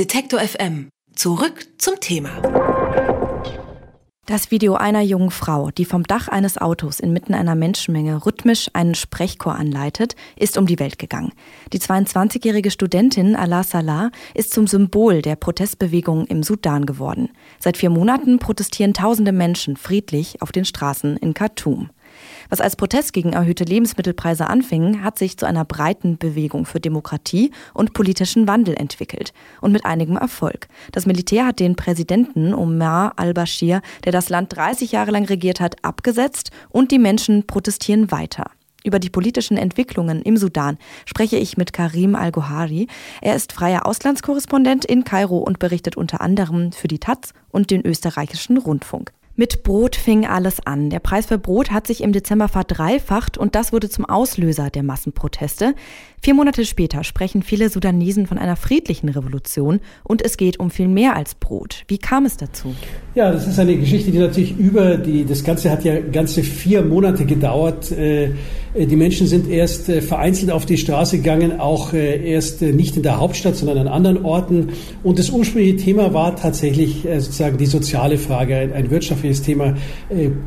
Detektor FM. Zurück zum Thema. Das Video einer jungen Frau, die vom Dach eines Autos inmitten einer Menschenmenge rhythmisch einen Sprechchor anleitet, ist um die Welt gegangen. Die 22-jährige Studentin Alaa Salah ist zum Symbol der Protestbewegung im Sudan geworden. Seit vier Monaten protestieren tausende Menschen friedlich auf den Straßen in Khartoum. Was als Protest gegen erhöhte Lebensmittelpreise anfing, hat sich zu einer breiten Bewegung für Demokratie und politischen Wandel entwickelt. Und mit einigem Erfolg. Das Militär hat den Präsidenten Omar al-Bashir, der das Land 30 Jahre lang regiert hat, abgesetzt und die Menschen protestieren weiter. Über die politischen Entwicklungen im Sudan spreche ich mit Karim Al-Gohari. Er ist freier Auslandskorrespondent in Kairo und berichtet unter anderem für die Taz und den österreichischen Rundfunk. Mit Brot fing alles an. Der Preis für Brot hat sich im Dezember verdreifacht und das wurde zum Auslöser der Massenproteste. Vier Monate später sprechen viele Sudanesen von einer friedlichen Revolution und es geht um viel mehr als Brot. Wie kam es dazu? Ja, das ist eine Geschichte, die natürlich über die, das Ganze hat ja ganze vier Monate gedauert. Äh, die Menschen sind erst äh, vereinzelt auf die Straße gegangen, auch äh, erst nicht in der Hauptstadt, sondern an anderen Orten. Und das ursprüngliche Thema war tatsächlich sozusagen die soziale Frage, ein wirtschaftliches Thema,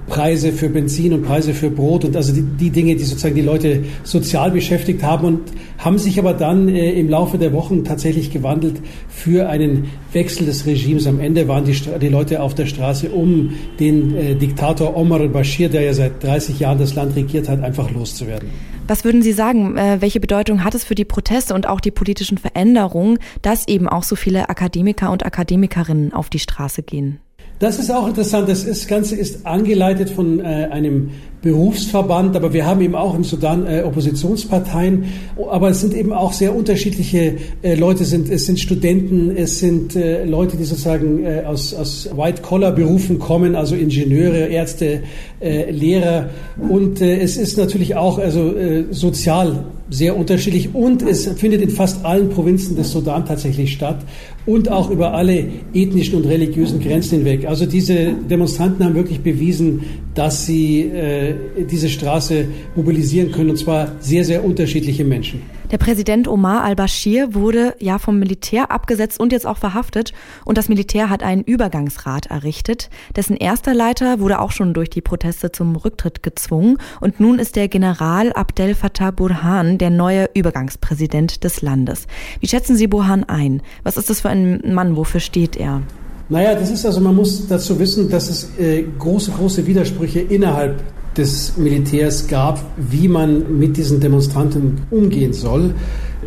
Preise für Benzin und Preise für Brot und also die, die Dinge, die sozusagen die Leute sozial beschäftigt haben. Und haben sich aber dann äh, im Laufe der Wochen tatsächlich gewandelt für einen Wechsel des Regimes. Am Ende waren die, die Leute auf der Straße, um den äh, Diktator Omar al-Bashir, der ja seit 30 Jahren das Land regiert hat, einfach loszuwerden. Was würden Sie sagen, äh, welche Bedeutung hat es für die Proteste und auch die politischen Veränderungen, dass eben auch so viele Akademiker und Akademikerinnen auf die Straße gehen? Das ist auch interessant. Das, ist, das Ganze ist angeleitet von äh, einem Berufsverband, aber wir haben eben auch im Sudan äh, Oppositionsparteien. Aber es sind eben auch sehr unterschiedliche äh, Leute. Sind, es sind Studenten, es sind äh, Leute, die sozusagen äh, aus, aus White-Collar-Berufen kommen, also Ingenieure, Ärzte, äh, Lehrer. Und äh, es ist natürlich auch also, äh, sozial sehr unterschiedlich und es findet in fast allen Provinzen des Sudan tatsächlich statt und auch über alle ethnischen und religiösen Grenzen hinweg. Also diese Demonstranten haben wirklich bewiesen, dass sie äh, diese Straße mobilisieren können, und zwar sehr, sehr unterschiedliche Menschen. Der Präsident Omar al-Bashir wurde ja vom Militär abgesetzt und jetzt auch verhaftet. Und das Militär hat einen Übergangsrat errichtet. Dessen erster Leiter wurde auch schon durch die Proteste zum Rücktritt gezwungen. Und nun ist der General Abdel Fattah Burhan der neue Übergangspräsident des Landes. Wie schätzen Sie Burhan ein? Was ist das für ein Mann? Wofür steht er? Naja, das ist also, man muss dazu wissen, dass es äh, große, große Widersprüche innerhalb des Militärs gab, wie man mit diesen Demonstranten umgehen soll.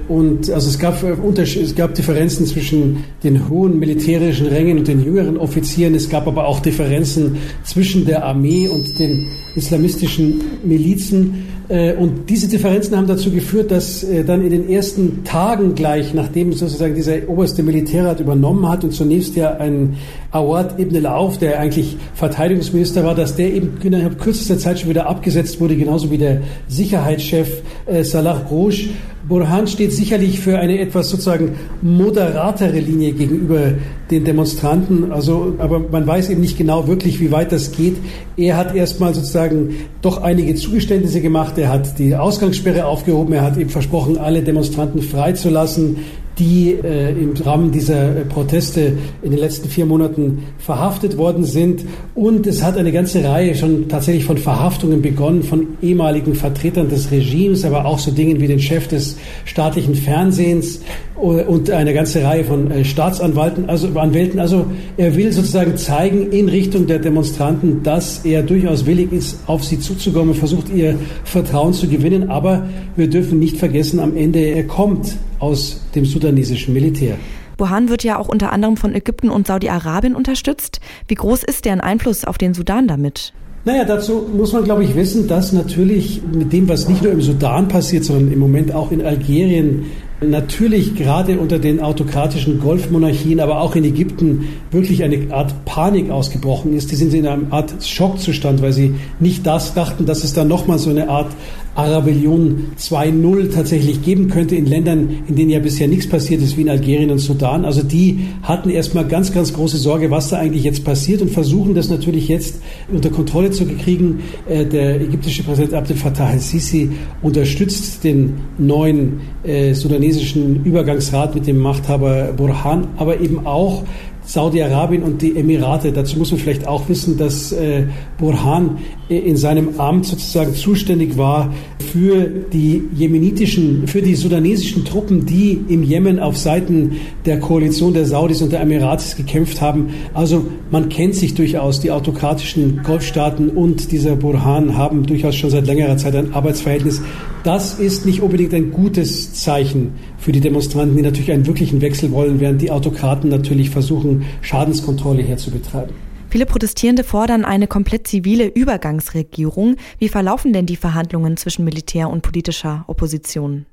Und also es gab, es gab Differenzen zwischen den hohen militärischen Rängen und den jüngeren Offizieren. Es gab aber auch Differenzen zwischen der Armee und den islamistischen Milizen. Äh, und diese Differenzen haben dazu geführt, dass äh, dann in den ersten Tagen gleich, nachdem sozusagen dieser oberste Militärrat übernommen hat und zunächst ja ein Awad ibn al-Auf, der eigentlich Verteidigungsminister war, dass der eben innerhalb kürzester Zeit schon wieder abgesetzt wurde, genauso wie der Sicherheitschef äh, Salah Grouch. Burhan steht sicherlich für eine etwas sozusagen moderatere Linie gegenüber den Demonstranten. Also, aber man weiß eben nicht genau wirklich, wie weit das geht. Er hat erstmal sozusagen doch einige Zugeständnisse gemacht. Er hat die Ausgangssperre aufgehoben. Er hat eben versprochen, alle Demonstranten freizulassen die äh, im Rahmen dieser äh, Proteste in den letzten vier Monaten verhaftet worden sind. Und es hat eine ganze Reihe schon tatsächlich von Verhaftungen begonnen, von ehemaligen Vertretern des Regimes, aber auch so Dingen wie den Chef des staatlichen Fernsehens und eine ganze Reihe von äh, Staatsanwälten. Also, Anwälten. also er will sozusagen zeigen in Richtung der Demonstranten, dass er durchaus willig ist, auf sie zuzukommen, versucht ihr Vertrauen zu gewinnen. Aber wir dürfen nicht vergessen, am Ende er kommt aus dem sudanesischen Militär. Burhan wird ja auch unter anderem von Ägypten und Saudi-Arabien unterstützt. Wie groß ist deren Einfluss auf den Sudan damit? Naja, dazu muss man, glaube ich, wissen, dass natürlich mit dem, was nicht nur im Sudan passiert, sondern im Moment auch in Algerien, natürlich gerade unter den autokratischen Golfmonarchien, aber auch in Ägypten wirklich eine Art Panik ausgebrochen ist. Die sind in einem Art Schockzustand, weil sie nicht das dachten, dass es da nochmal so eine Art Arabellion 2.0 tatsächlich geben könnte in Ländern, in denen ja bisher nichts passiert ist, wie in Algerien und Sudan. Also die hatten erstmal ganz, ganz große Sorge, was da eigentlich jetzt passiert und versuchen das natürlich jetzt unter Kontrolle zu kriegen. Äh, der ägyptische Präsident Abdel Fattah al-Sisi unterstützt den neuen äh, sudanesischen Übergangsrat mit dem Machthaber Burhan, aber eben auch Saudi-Arabien und die Emirate. Dazu muss man vielleicht auch wissen, dass äh, Burhan in seinem Amt sozusagen zuständig war für die jemenitischen, für die sudanesischen Truppen, die im Jemen auf Seiten der Koalition der Saudis und der Emirates gekämpft haben. Also man kennt sich durchaus. Die autokratischen Golfstaaten und dieser Burhan haben durchaus schon seit längerer Zeit ein Arbeitsverhältnis. Das ist nicht unbedingt ein gutes Zeichen für die Demonstranten, die natürlich einen wirklichen Wechsel wollen, während die Autokraten natürlich versuchen, Schadenskontrolle herzubetreiben. Viele Protestierende fordern eine komplett zivile Übergangsregierung. Wie verlaufen denn die Verhandlungen zwischen Militär und politischer Opposition?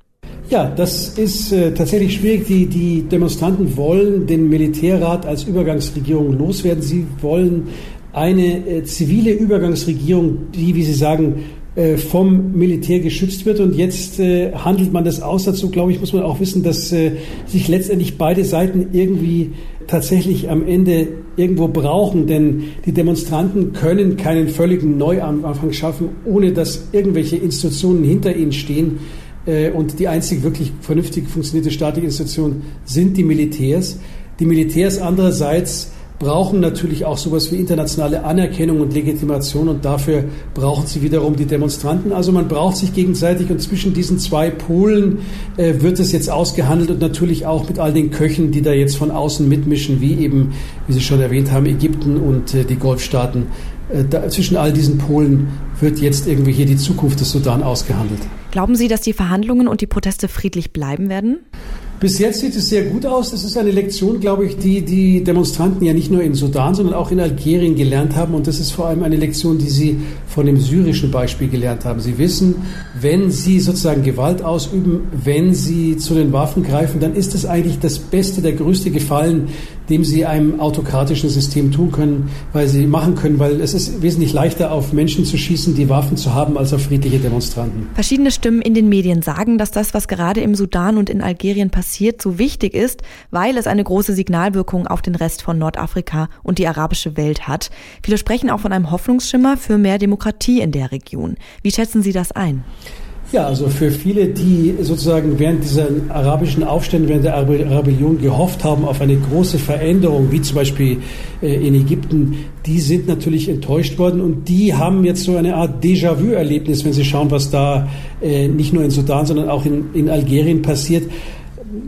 Ja, das ist äh, tatsächlich schwierig. Die, die Demonstranten wollen den Militärrat als Übergangsregierung loswerden. Sie wollen eine äh, zivile Übergangsregierung, die, wie Sie sagen, vom Militär geschützt wird. Und jetzt äh, handelt man das aus. Dazu, glaube ich, muss man auch wissen, dass äh, sich letztendlich beide Seiten irgendwie tatsächlich am Ende irgendwo brauchen. Denn die Demonstranten können keinen völligen Neuanfang schaffen, ohne dass irgendwelche Institutionen hinter ihnen stehen. Äh, und die einzig wirklich vernünftig funktionierte staatliche Institution sind die Militärs. Die Militärs andererseits brauchen natürlich auch sowas wie internationale Anerkennung und Legitimation und dafür brauchen sie wiederum die Demonstranten. Also man braucht sich gegenseitig und zwischen diesen zwei Polen äh, wird es jetzt ausgehandelt und natürlich auch mit all den Köchen, die da jetzt von außen mitmischen, wie eben, wie Sie schon erwähnt haben, Ägypten und äh, die Golfstaaten. Äh, da, zwischen all diesen Polen wird jetzt irgendwie hier die Zukunft des Sudan ausgehandelt. Glauben Sie, dass die Verhandlungen und die Proteste friedlich bleiben werden? Bis jetzt sieht es sehr gut aus. Das ist eine Lektion, glaube ich, die die Demonstranten ja nicht nur in Sudan, sondern auch in Algerien gelernt haben. Und das ist vor allem eine Lektion, die sie von dem syrischen Beispiel gelernt haben. Sie wissen, wenn sie sozusagen Gewalt ausüben, wenn sie zu den Waffen greifen, dann ist das eigentlich das beste, der größte Gefallen, dem sie einem autokratischen System tun können, weil sie machen können, weil es ist wesentlich leichter, auf Menschen zu schießen, die Waffen zu haben, als auf friedliche Demonstranten. Verschiedene Stimmen in den Medien sagen, dass das, was gerade im Sudan und in Algerien passiert, so wichtig ist, weil es eine große Signalwirkung auf den Rest von Nordafrika und die arabische Welt hat. Viele sprechen auch von einem Hoffnungsschimmer für mehr Demokratie in der Region. Wie schätzen Sie das ein? Ja, also für viele, die sozusagen während dieser arabischen Aufstände, während der Rebellion gehofft haben auf eine große Veränderung, wie zum Beispiel äh, in Ägypten, die sind natürlich enttäuscht worden und die haben jetzt so eine Art Déjà-vu-Erlebnis, wenn sie schauen, was da äh, nicht nur in Sudan, sondern auch in, in Algerien passiert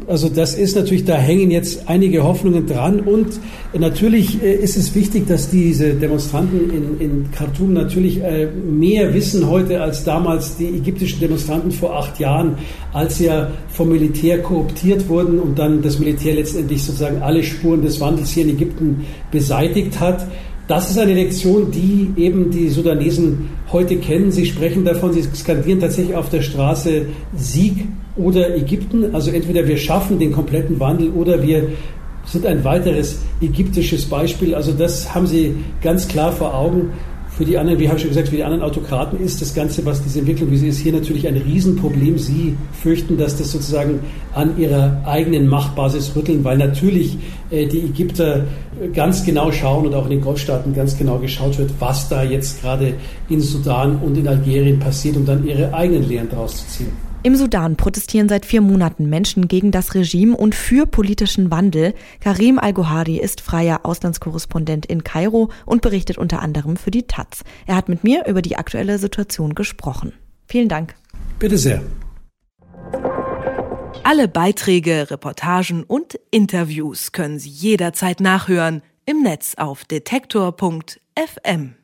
also das ist natürlich, da hängen jetzt einige Hoffnungen dran und natürlich äh, ist es wichtig, dass diese Demonstranten in, in Khartoum natürlich äh, mehr wissen heute als damals die ägyptischen Demonstranten vor acht Jahren, als sie ja vom Militär korruptiert wurden und dann das Militär letztendlich sozusagen alle Spuren des Wandels hier in Ägypten beseitigt hat. Das ist eine Lektion, die eben die Sudanesen heute kennen. Sie sprechen davon, sie skandieren tatsächlich auf der Straße Sieg oder Ägypten. Also entweder wir schaffen den kompletten Wandel oder wir sind ein weiteres ägyptisches Beispiel. Also das haben sie ganz klar vor Augen. Für die anderen, wie habe ich schon gesagt, für die anderen Autokraten ist das Ganze, was diese Entwicklung, wie sie ist, hier natürlich ein Riesenproblem. Sie fürchten, dass das sozusagen an ihrer eigenen Machtbasis rütteln, weil natürlich äh, die Ägypter ganz genau schauen und auch in den Golfstaaten ganz genau geschaut wird, was da jetzt gerade in Sudan und in Algerien passiert, um dann ihre eigenen Lehren daraus zu ziehen. Im Sudan protestieren seit vier Monaten Menschen gegen das Regime und für politischen Wandel. Karim Al-Gohari ist freier Auslandskorrespondent in Kairo und berichtet unter anderem für die Taz. Er hat mit mir über die aktuelle Situation gesprochen. Vielen Dank. Bitte sehr. Alle Beiträge, Reportagen und Interviews können Sie jederzeit nachhören im Netz auf detektor.fm.